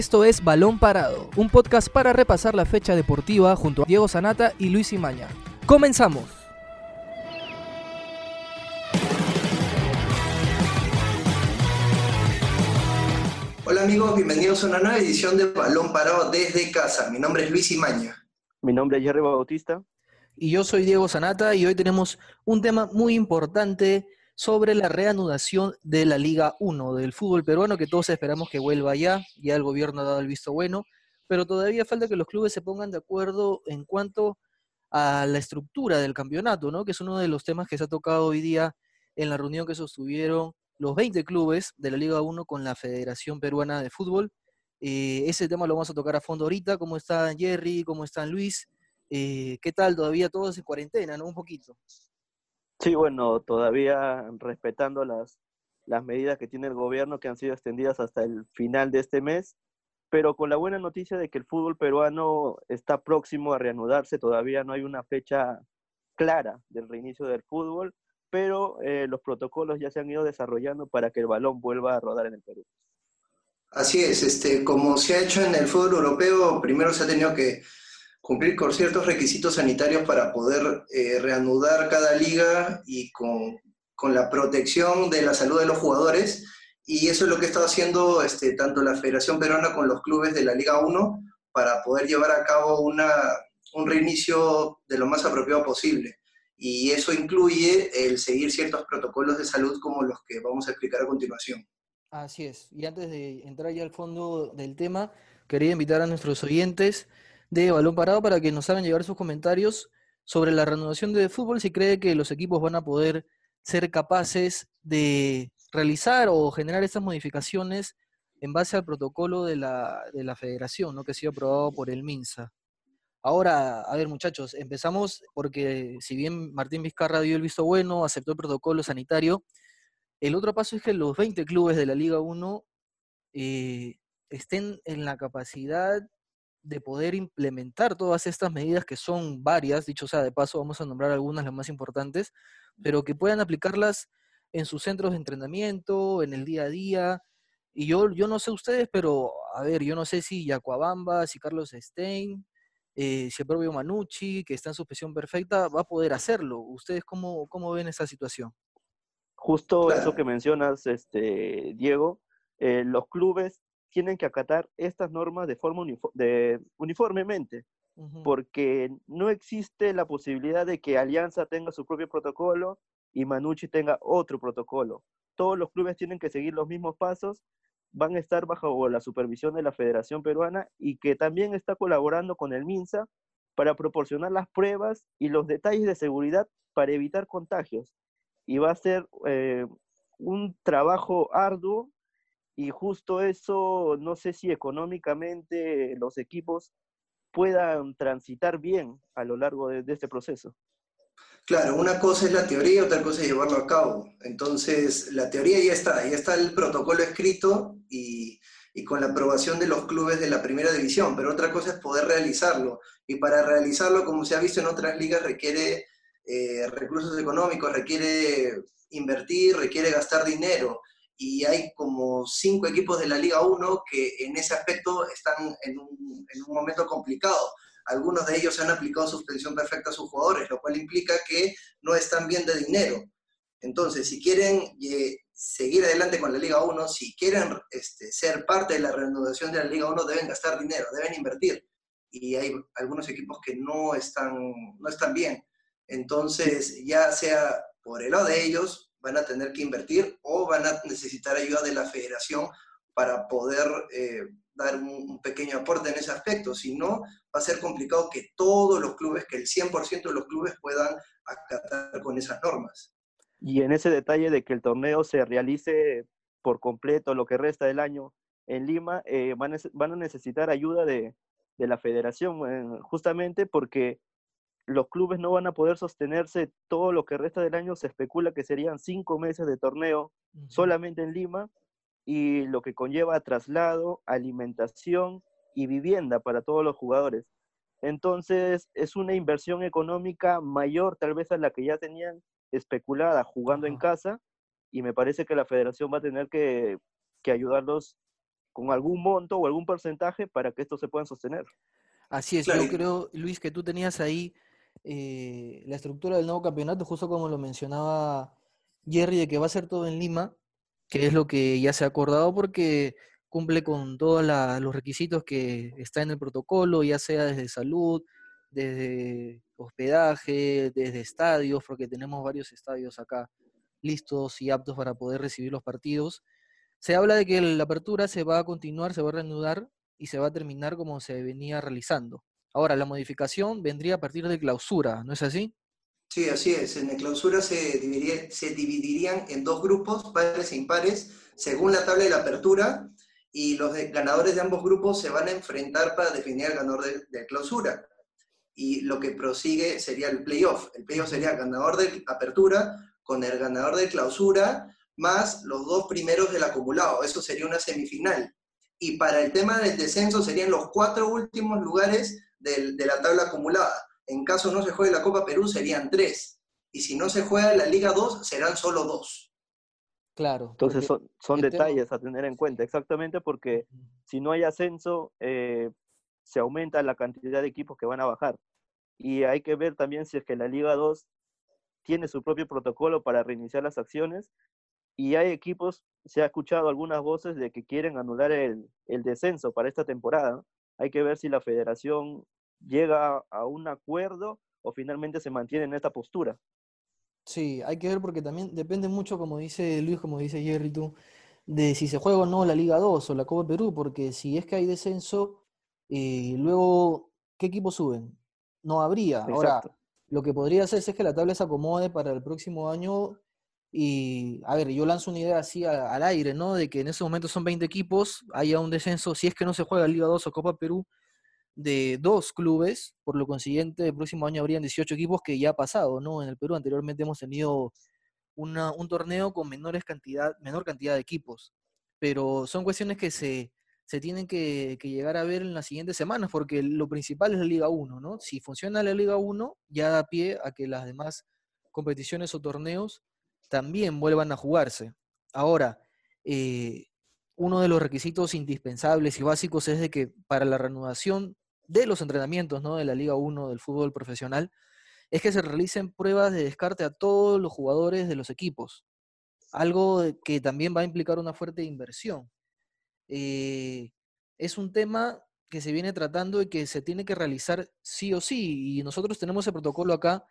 Esto es Balón Parado, un podcast para repasar la fecha deportiva junto a Diego Sanata y Luis Imaña. ¡Comenzamos! Hola amigos, bienvenidos a una nueva edición de Balón Parado desde casa. Mi nombre es Luis Imaña. Mi nombre es Jerry Bautista. Y yo soy Diego Sanata y hoy tenemos un tema muy importante sobre la reanudación de la Liga 1 del fútbol peruano, que todos esperamos que vuelva ya, ya el gobierno ha dado el visto bueno, pero todavía falta que los clubes se pongan de acuerdo en cuanto a la estructura del campeonato, ¿no? que es uno de los temas que se ha tocado hoy día en la reunión que sostuvieron los 20 clubes de la Liga 1 con la Federación Peruana de Fútbol. Eh, ese tema lo vamos a tocar a fondo ahorita. ¿Cómo están Jerry? ¿Cómo están Luis? Eh, ¿Qué tal? Todavía todos en cuarentena, ¿no? Un poquito. Sí, bueno, todavía respetando las, las medidas que tiene el gobierno que han sido extendidas hasta el final de este mes, pero con la buena noticia de que el fútbol peruano está próximo a reanudarse, todavía no hay una fecha clara del reinicio del fútbol, pero eh, los protocolos ya se han ido desarrollando para que el balón vuelva a rodar en el Perú. Así es, este, como se ha hecho en el fútbol europeo, primero se ha tenido que cumplir con ciertos requisitos sanitarios para poder eh, reanudar cada liga y con, con, la protección de la salud de los jugadores. Y eso es lo que está haciendo este, tanto la Federación Peruana con los clubes de la Liga 1 para poder llevar a cabo una, un reinicio de lo más apropiado posible. Y eso incluye el seguir ciertos protocolos de salud como los que vamos a explicar a continuación. Así es. Y antes de entrar ya al fondo del tema, quería invitar a nuestros oyentes de Balón Parado para que nos hagan llegar sus comentarios sobre la reanudación de fútbol, si cree que los equipos van a poder ser capaces de realizar o generar estas modificaciones en base al protocolo de la, de la federación, ¿no? que ha sido aprobado por el MINSA. Ahora, a ver muchachos, empezamos porque si bien Martín Vizcarra dio el visto bueno, aceptó el protocolo sanitario, el otro paso es que los 20 clubes de la Liga 1 eh, estén en la capacidad de poder implementar todas estas medidas que son varias, dicho sea de paso, vamos a nombrar algunas las más importantes, pero que puedan aplicarlas en sus centros de entrenamiento, en el día a día. Y yo, yo no sé ustedes, pero a ver, yo no sé si Yacuabamba, si Carlos Stein, eh, si el propio Manucci, que está en suspensión perfecta, va a poder hacerlo. ¿Ustedes cómo, cómo ven esa situación? Justo eso que mencionas, este, Diego, eh, los clubes tienen que acatar estas normas de forma de, uniformemente, porque no existe la posibilidad de que Alianza tenga su propio protocolo y Manucci tenga otro protocolo. Todos los clubes tienen que seguir los mismos pasos, van a estar bajo la supervisión de la Federación Peruana y que también está colaborando con el MINSA para proporcionar las pruebas y los detalles de seguridad para evitar contagios. Y va a ser eh, un trabajo arduo y justo eso, no sé si económicamente los equipos puedan transitar bien a lo largo de, este proceso. Claro, una cosa es la teoría, otra cosa es llevarlo a cabo. Entonces, la teoría ya está, ya está el protocolo escrito y, y, con la aprobación de los clubes de la primera división, pero otra cosa es poder realizarlo. Y para realizarlo, como se ha visto en otras ligas, requiere eh, recursos económicos, requiere invertir, requiere gastar dinero y hay como cinco equipos de la Liga 1 que en ese aspecto están en un, en un, momento complicado. Algunos de ellos han aplicado suspensión perfecta a sus jugadores, lo cual implica que no están bien de dinero. Entonces, si quieren eh, seguir adelante con la Liga 1, si quieren este, ser parte de la reanudación de la Liga 1, deben gastar dinero, deben invertir. Y hay algunos equipos que no están, no están bien. Entonces, ya sea por el lado de ellos, van a tener que invertir o van a necesitar ayuda de la federación para poder eh, dar un, pequeño aporte en ese aspecto. Si no, va a ser complicado que todos los clubes, que el 100% de los clubes puedan acatar con esas normas. Y en ese detalle de que el torneo se realice por completo lo que resta del año en Lima, eh, van, a, necesitar ayuda de, de la federación, eh, justamente porque los clubes no van a poder sostenerse todo lo que resta del año. Se especula que serían cinco meses de torneo solamente en Lima y lo que conlleva traslado, alimentación y vivienda para todos los jugadores. Entonces es una inversión económica mayor tal vez a la que ya tenían especulada jugando en casa y me parece que la federación va a tener que, que ayudarlos con algún monto o algún porcentaje para que esto se pueda sostener. Así es, yo creo, Luis, que tú tenías ahí eh, la estructura del nuevo campeonato, justo como lo mencionaba Jerry, de que va a ser todo en Lima, que es lo que ya se ha acordado porque cumple con todos los requisitos que está en el protocolo, ya sea desde salud, desde hospedaje, desde estadios, porque tenemos varios estadios acá listos y aptos para poder recibir los partidos. Se habla de que la apertura se va a continuar, se va a reanudar y se va a terminar como se venía realizando. Ahora, la modificación vendría a partir de clausura, ¿no es así? Sí, así es. En la clausura se, se dividirían en dos grupos, pares e impares, según la tabla de la apertura, y los ganadores de ambos grupos se van a enfrentar para definir al ganador de, de clausura. Y lo que prosigue sería el playoff. El playoff sería el ganador de apertura con el ganador de clausura más los dos primeros del acumulado. Eso sería una semifinal. Y para el tema del descenso serían los cuatro últimos lugares de la tabla acumulada. En caso no se juegue la Copa Perú, serían tres. Y si no se juega la Liga 2, serán solo dos. Claro. Entonces son, detalles a tener en cuenta, exactamente porque si no hay ascenso, eh, se aumenta la cantidad de equipos que van a bajar. Y hay que ver también si es que la Liga 2 tiene su propio protocolo para reiniciar las acciones. Y hay equipos, se ha escuchado algunas voces de que quieren anular el, el descenso para esta temporada. Hay que ver si la federación llega a un acuerdo o finalmente se mantiene en esta postura. Sí, hay que ver porque también depende mucho, como dice Luis, como dice Jerry, tú, de si se juega o no la Liga 2 o la Copa Perú, porque si es que hay descenso, eh, luego, ¿qué equipos suben? No habría. Ahora, lo que podría hacerse es que la tabla se acomode para el próximo año y, a ver, yo lanzo una idea así al, aire, ¿no? De que en ese momento son 20 equipos, haya un descenso, si es que no se juega Liga 2 o Copa Perú, de dos clubes, por lo consiguiente el próximo año habrían 18 equipos que ya ha pasado, ¿no? En el Perú anteriormente hemos tenido un torneo con menores cantidad, menor cantidad de equipos, pero son cuestiones que se, se tienen que, que, llegar a ver en las siguientes semanas, porque lo principal es la Liga 1, ¿no? Si funciona la Liga 1, ya da pie a que las demás competiciones o torneos también vuelvan a jugarse. Ahora, eh, uno de los requisitos indispensables y básicos es de que para la reanudación de los entrenamientos ¿no? de la Liga 1 del fútbol profesional es que se realicen pruebas de descarte a todos los jugadores de los equipos, algo que también va a implicar una fuerte inversión. Eh, es un tema que se viene tratando y que se tiene que realizar sí o sí, y nosotros tenemos el protocolo acá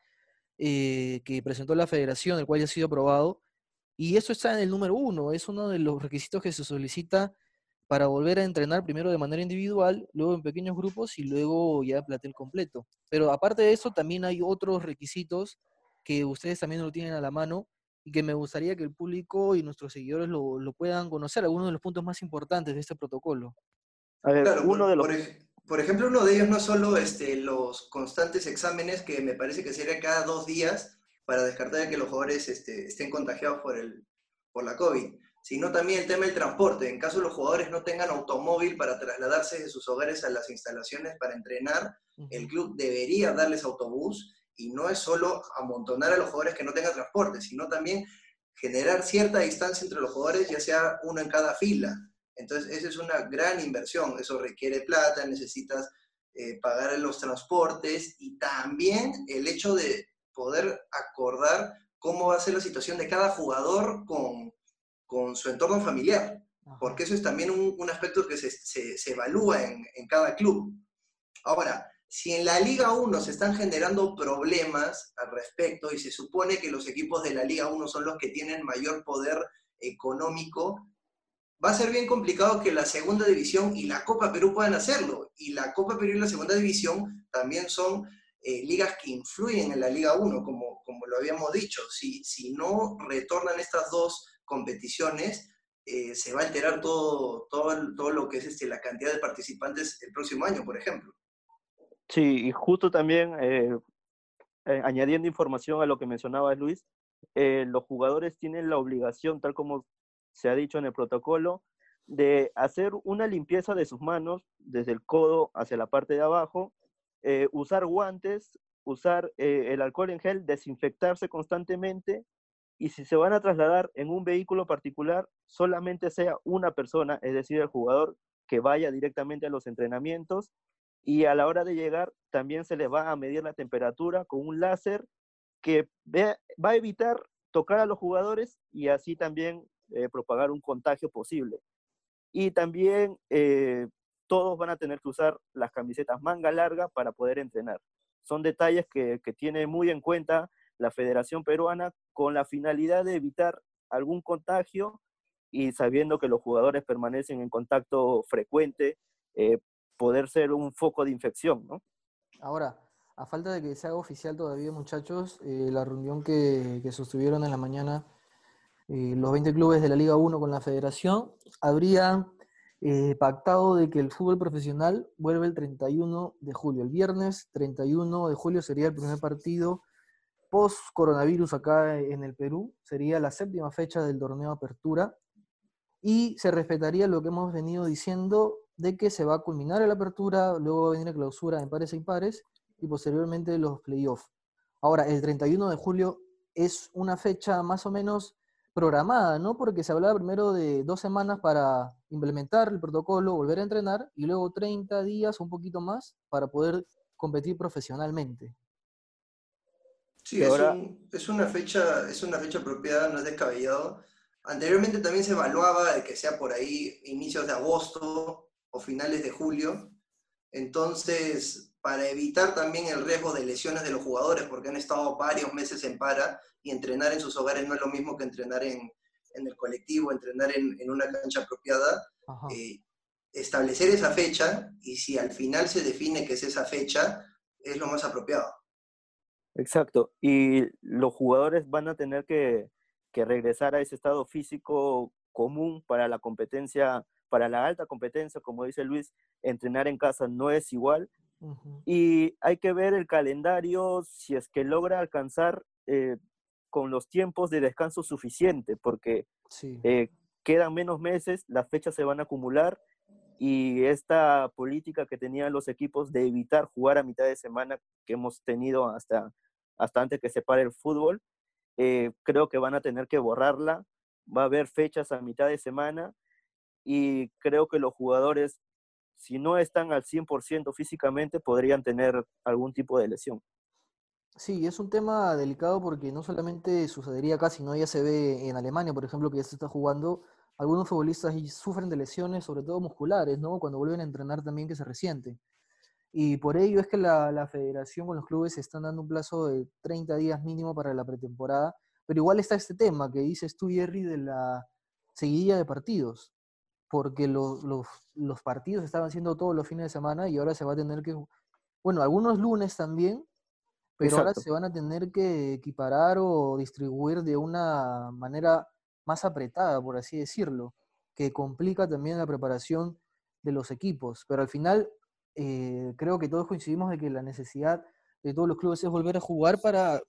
eh, que presentó la federación, el cual ya ha sido aprobado, y eso está en el número uno, es uno de los requisitos que se solicita para volver a entrenar primero de manera individual, luego en pequeños grupos y luego ya platel completo. Pero aparte de eso, también hay otros requisitos que ustedes también lo tienen a la mano y que me gustaría que el público y nuestros seguidores lo, puedan conocer, algunos de los puntos más importantes de este protocolo. A ver, uno de los... Por, ejemplo, uno de ellos no solo este, los constantes exámenes, que me parece que sería cada dos días para descartar que los jugadores este, estén contagiados por, el, por la COVID, sino también el tema del transporte. En caso los jugadores no tengan automóvil para trasladarse de sus hogares a las instalaciones para entrenar, el club debería darles autobús y no es solo amontonar a los jugadores que no tengan transporte, sino también generar cierta distancia entre los jugadores, ya sea uno en cada fila. Entonces, esa es una gran inversión, eso requiere plata, necesitas eh, pagar los transportes y también el hecho de poder acordar cómo va a ser la situación de cada jugador con, con su entorno familiar, porque eso es también un, aspecto que se, se, evalúa en, en, cada club. Ahora, si en la Liga 1 se están generando problemas al respecto y se supone que los equipos de la Liga 1 son los que tienen mayor poder económico, va a ser bien complicado que la segunda división y la Copa Perú puedan hacerlo. Y la Copa Perú y la segunda división también son eh, ligas que influyen en la Liga 1, como, como lo habíamos dicho. Si, si no retornan estas dos competiciones, eh, se va a alterar todo, todo, todo lo que es este, la cantidad de participantes el próximo año, por ejemplo. Sí, y justo también eh, añadiendo información a lo que mencionaba Luis, los jugadores tienen la obligación, tal como se ha dicho en el protocolo, de hacer una limpieza de sus manos desde el codo hacia la parte de abajo, usar guantes, usar el alcohol en gel, desinfectarse constantemente y si se van a trasladar en un vehículo particular, solamente sea una persona, es decir, el jugador que vaya directamente a los entrenamientos y a la hora de llegar también se les va a medir la temperatura con un láser que va a evitar tocar a los jugadores y así también eh, propagar un contagio posible. Y también eh, todos van a tener que usar las camisetas manga larga para poder entrenar. Son detalles que, que tiene muy en cuenta la Federación Peruana con la finalidad de evitar algún contagio y sabiendo que los jugadores permanecen en contacto frecuente, eh, poder ser un foco de infección, ¿no? Ahora, a falta de que se haga oficial todavía, muchachos, la reunión que, que, sostuvieron en la mañana eh, los 20 clubes de la Liga 1 con la federación, habría pactado de que el fútbol profesional vuelve el 31 de julio. El viernes 31 de julio sería el primer partido post-coronavirus acá en el Perú, sería la séptima fecha del torneo Apertura y se respetaría lo que hemos venido diciendo de que se va a culminar la apertura, luego va a venir la clausura en pares e impares y posteriormente los playoffs. Ahora, el 31 de julio es una fecha más o menos programada, ¿no? Porque se hablaba primero de dos semanas para implementar el protocolo, volver a entrenar y luego 30 días, un poquito más, para poder competir profesionalmente. Sí, es, una fecha, es una fecha apropiada, no es descabellado. Anteriormente también se evaluaba de que sea por ahí inicios de agosto o finales de julio. Entonces, para evitar también el riesgo de lesiones de los jugadores, porque han estado varios meses en para y entrenar en sus hogares no es lo mismo que entrenar en, el colectivo, entrenar en, una cancha apropiada, eh, establecer esa fecha y si al final se define que es esa fecha, es lo más apropiado. Exacto. Y los jugadores van a tener que, regresar a ese estado físico común para la competencia, para la alta competencia, como dice Luis, entrenar en casa no es igual. Y hay que ver el calendario si es que logra alcanzar eh, con los tiempos de descanso suficiente, porque eh, quedan menos meses, las fechas se van a acumular y esta política que tenían los equipos de evitar jugar a mitad de semana que hemos tenido hasta, hasta antes que se pare el fútbol, eh, creo que van a tener que borrarla. Va a haber fechas a mitad de semana y creo que los jugadores, si no están al 100% físicamente, podrían tener algún tipo de lesión. Sí, es un tema delicado porque no solamente sucedería acá, sino ya se ve en Alemania, por ejemplo, que ya se está jugando algunos futbolistas sufren de lesiones, sobre todo musculares, ¿no? Cuando vuelven a entrenar también que se resiente. Y por ello es que la, federación con los clubes están dando un plazo de 30 días mínimo para la pretemporada. Pero igual está este tema que dices tú, Jerry, de la seguidilla de partidos. Porque los, los partidos estaban siendo todos los fines de semana y ahora se va a tener que, bueno, algunos lunes también, pero ahora se van a tener que equiparar o distribuir de una manera más apretada, por así decirlo, que complica también la preparación de los equipos. Pero al final eh, creo que todos coincidimos de que la necesidad de todos los clubes es volver a jugar para,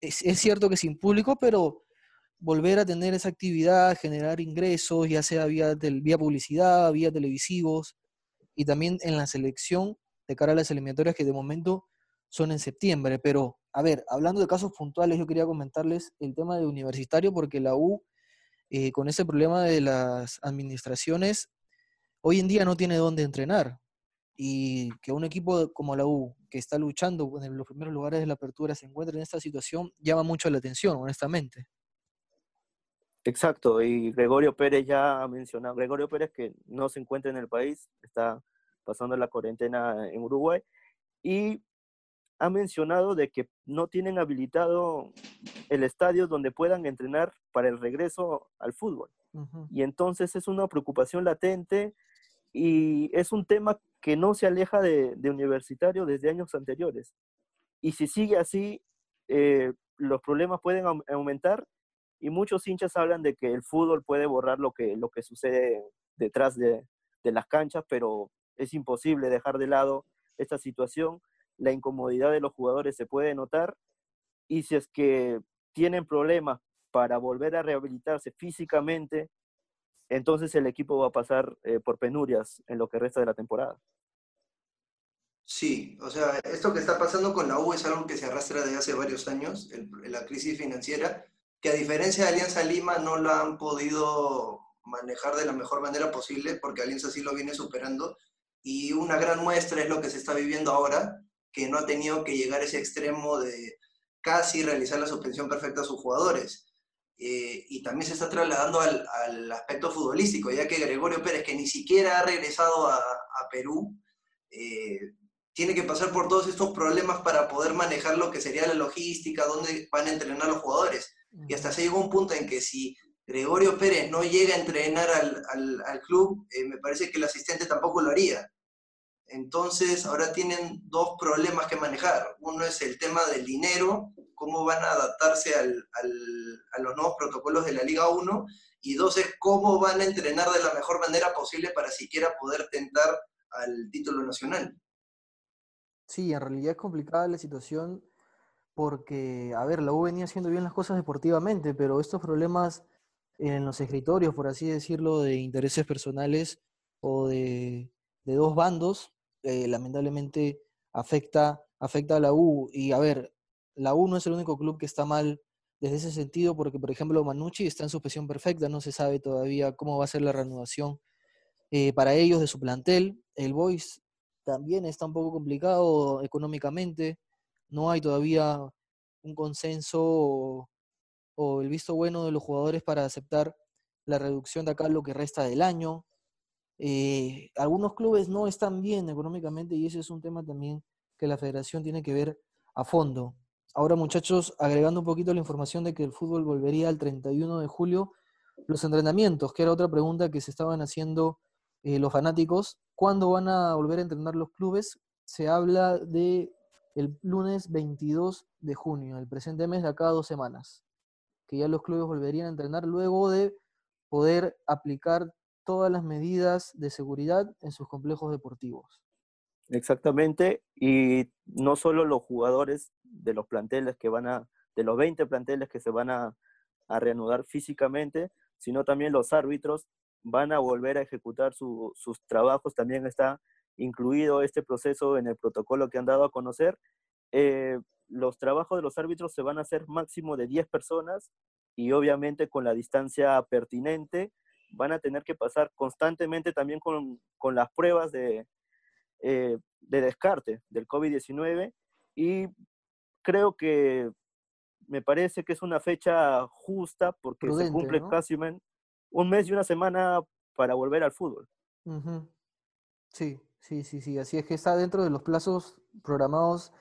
es, cierto que sin público, pero volver a tener esa actividad, generar ingresos, ya sea vía, vía publicidad, vía televisivos, y también en la selección de cara a las eliminatorias que de momento son en septiembre. Pero, a ver, hablando de casos puntuales, yo quería comentarles el tema de universitario, porque la U eh, con ese problema de las administraciones, hoy en día no tiene dónde entrenar. Y que un equipo como la U, que está luchando en los primeros lugares de la apertura, se encuentre en esta situación, llama mucho la atención, honestamente. Exacto, y Gregorio Pérez ya ha mencionado, Gregorio Pérez que no se encuentra en el país, está pasando la cuarentena en Uruguay, y ha mencionado de que no tienen habilitado el estadio donde puedan entrenar para el regreso al fútbol. Y entonces es una preocupación latente y es un tema que no se aleja de, universitario desde años anteriores. Y si sigue así, eh, los problemas pueden aumentar y muchos hinchas hablan de que el fútbol puede borrar lo que, lo que sucede detrás de, de las canchas, pero es imposible dejar de lado esta situación la incomodidad de los jugadores se puede notar y si es que tienen problemas para volver a rehabilitarse físicamente, entonces el equipo va a pasar eh, por penurias en lo que resta de la temporada. Sí, o sea, esto que está pasando con la U es algo que se arrastra desde hace varios años, la crisis financiera, que a diferencia de Alianza Lima no la han podido manejar de la mejor manera posible, porque Alianza sí lo viene superando, y una gran muestra es lo que se está viviendo ahora, que no ha tenido que llegar a ese extremo de casi realizar la suspensión perfecta a sus jugadores. Eh, y también se está trasladando al, aspecto futbolístico, ya que Gregorio Pérez, que ni siquiera ha regresado a, Perú, eh, tiene que pasar por todos estos problemas para poder manejar lo que sería la logística, dónde van a entrenar los jugadores. Y hasta se llegó un punto en que si Gregorio Pérez no llega a entrenar al, club, eh, me parece que el asistente tampoco lo haría. Entonces, ahora tienen dos problemas que manejar. Uno es el tema del dinero, cómo van a adaptarse a los nuevos protocolos de la Liga 1, y dos es cómo van a entrenar de la mejor manera posible para siquiera poder tentar al título nacional. Sí, en realidad es complicada la situación porque, a ver, la U venía haciendo bien las cosas deportivamente, pero estos problemas en los escritorios, por así decirlo, de intereses personales o de, dos bandos, eh, lamentablemente afecta, afecta a la U. Y a ver, la U no es el único club que está mal desde ese sentido, porque por ejemplo Manucci está en suspensión perfecta, no se sabe todavía cómo va a ser la reanudación eh, para ellos de su plantel. El Boys también está un poco complicado económicamente, no hay todavía un consenso o, el visto bueno de los jugadores para aceptar la reducción de acá lo que resta del año. Eh, algunos clubes no están bien económicamente y ese es un tema también que la federación tiene que ver a fondo. Ahora muchachos, agregando un poquito la información de que el fútbol volvería el 31 de julio, los entrenamientos, que era otra pregunta que se estaban haciendo eh, los fanáticos, ¿cuándo van a volver a entrenar los clubes? Se habla de el lunes 22 de junio, el presente mes de acá dos semanas, que ya los clubes volverían a entrenar luego de poder aplicar todas las medidas de seguridad en sus complejos deportivos. Exactamente, y no solo los jugadores de los planteles que van a, de los 20 planteles que se van a, a reanudar físicamente, sino también los árbitros van a volver a ejecutar sus trabajos. También está incluido este proceso en el protocolo que han dado a conocer. Eh, los trabajos de los árbitros se van a hacer máximo de 10 personas y obviamente con la distancia pertinente van a tener que pasar constantemente también con, las pruebas de, eh, de descarte del COVID-19 y creo que me parece que es una fecha justa porque se cumple casi un mes y una semana para volver al fútbol. Sí, sí, sí, sí. Así es que está dentro de los plazos programados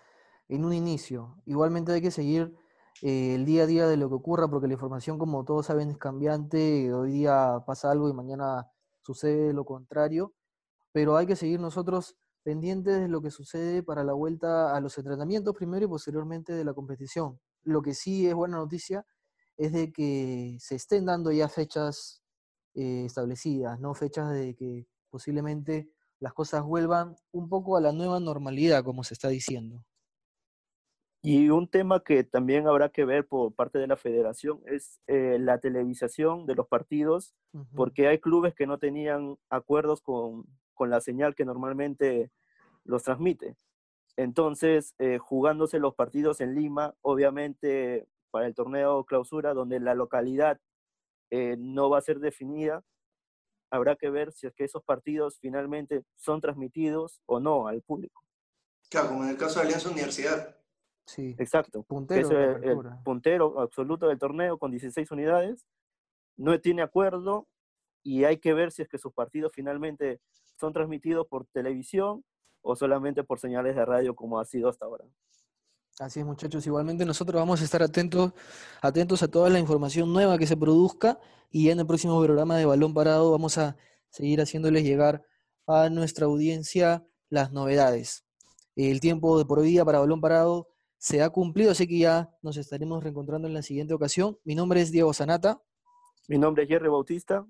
en un inicio. Igualmente hay que seguir eh, el día a día de lo que ocurra, porque la información, como todos saben, es cambiante. Hoy día pasa algo y mañana sucede lo contrario. Pero hay que seguir nosotros pendientes de lo que sucede para la vuelta a los entrenamientos primero y posteriormente de la competición. Lo que sí es buena noticia es de que se estén dando ya fechas eh, establecidas, ¿no? Fechas de que posiblemente las cosas vuelvan un poco a la nueva normalidad, como se está diciendo. Y un tema que también habrá que ver por parte de la federación es eh, la televisación de los partidos, porque hay clubes que no tenían acuerdos con, con, la señal que normalmente los transmite. Entonces, eh, jugándose los partidos en Lima, obviamente para el torneo clausura, donde la localidad eh, no va a ser definida, habrá que ver si es que esos partidos finalmente son transmitidos o no al público. Claro, como en el caso de Alianza Universidad. Sí. Exacto. Puntero, el, puntero absoluto del torneo con 16 unidades. No tiene acuerdo y hay que ver si es que sus partidos finalmente son transmitidos por televisión o solamente por señales de radio como ha sido hasta ahora. Así es, muchachos. Igualmente nosotros vamos a estar atentos, atentos a toda la información nueva que se produzca y en el próximo programa de Balón Parado vamos a seguir haciéndoles llegar a nuestra audiencia las novedades. El tiempo de por hoy día para Balón Parado se ha cumplido, así que ya nos estaremos reencontrando en la siguiente ocasión. Mi nombre es Diego Sanata. Mi nombre es Jerry Bautista.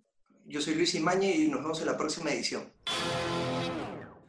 Yo soy Luis Imañe y nos vemos en la próxima edición.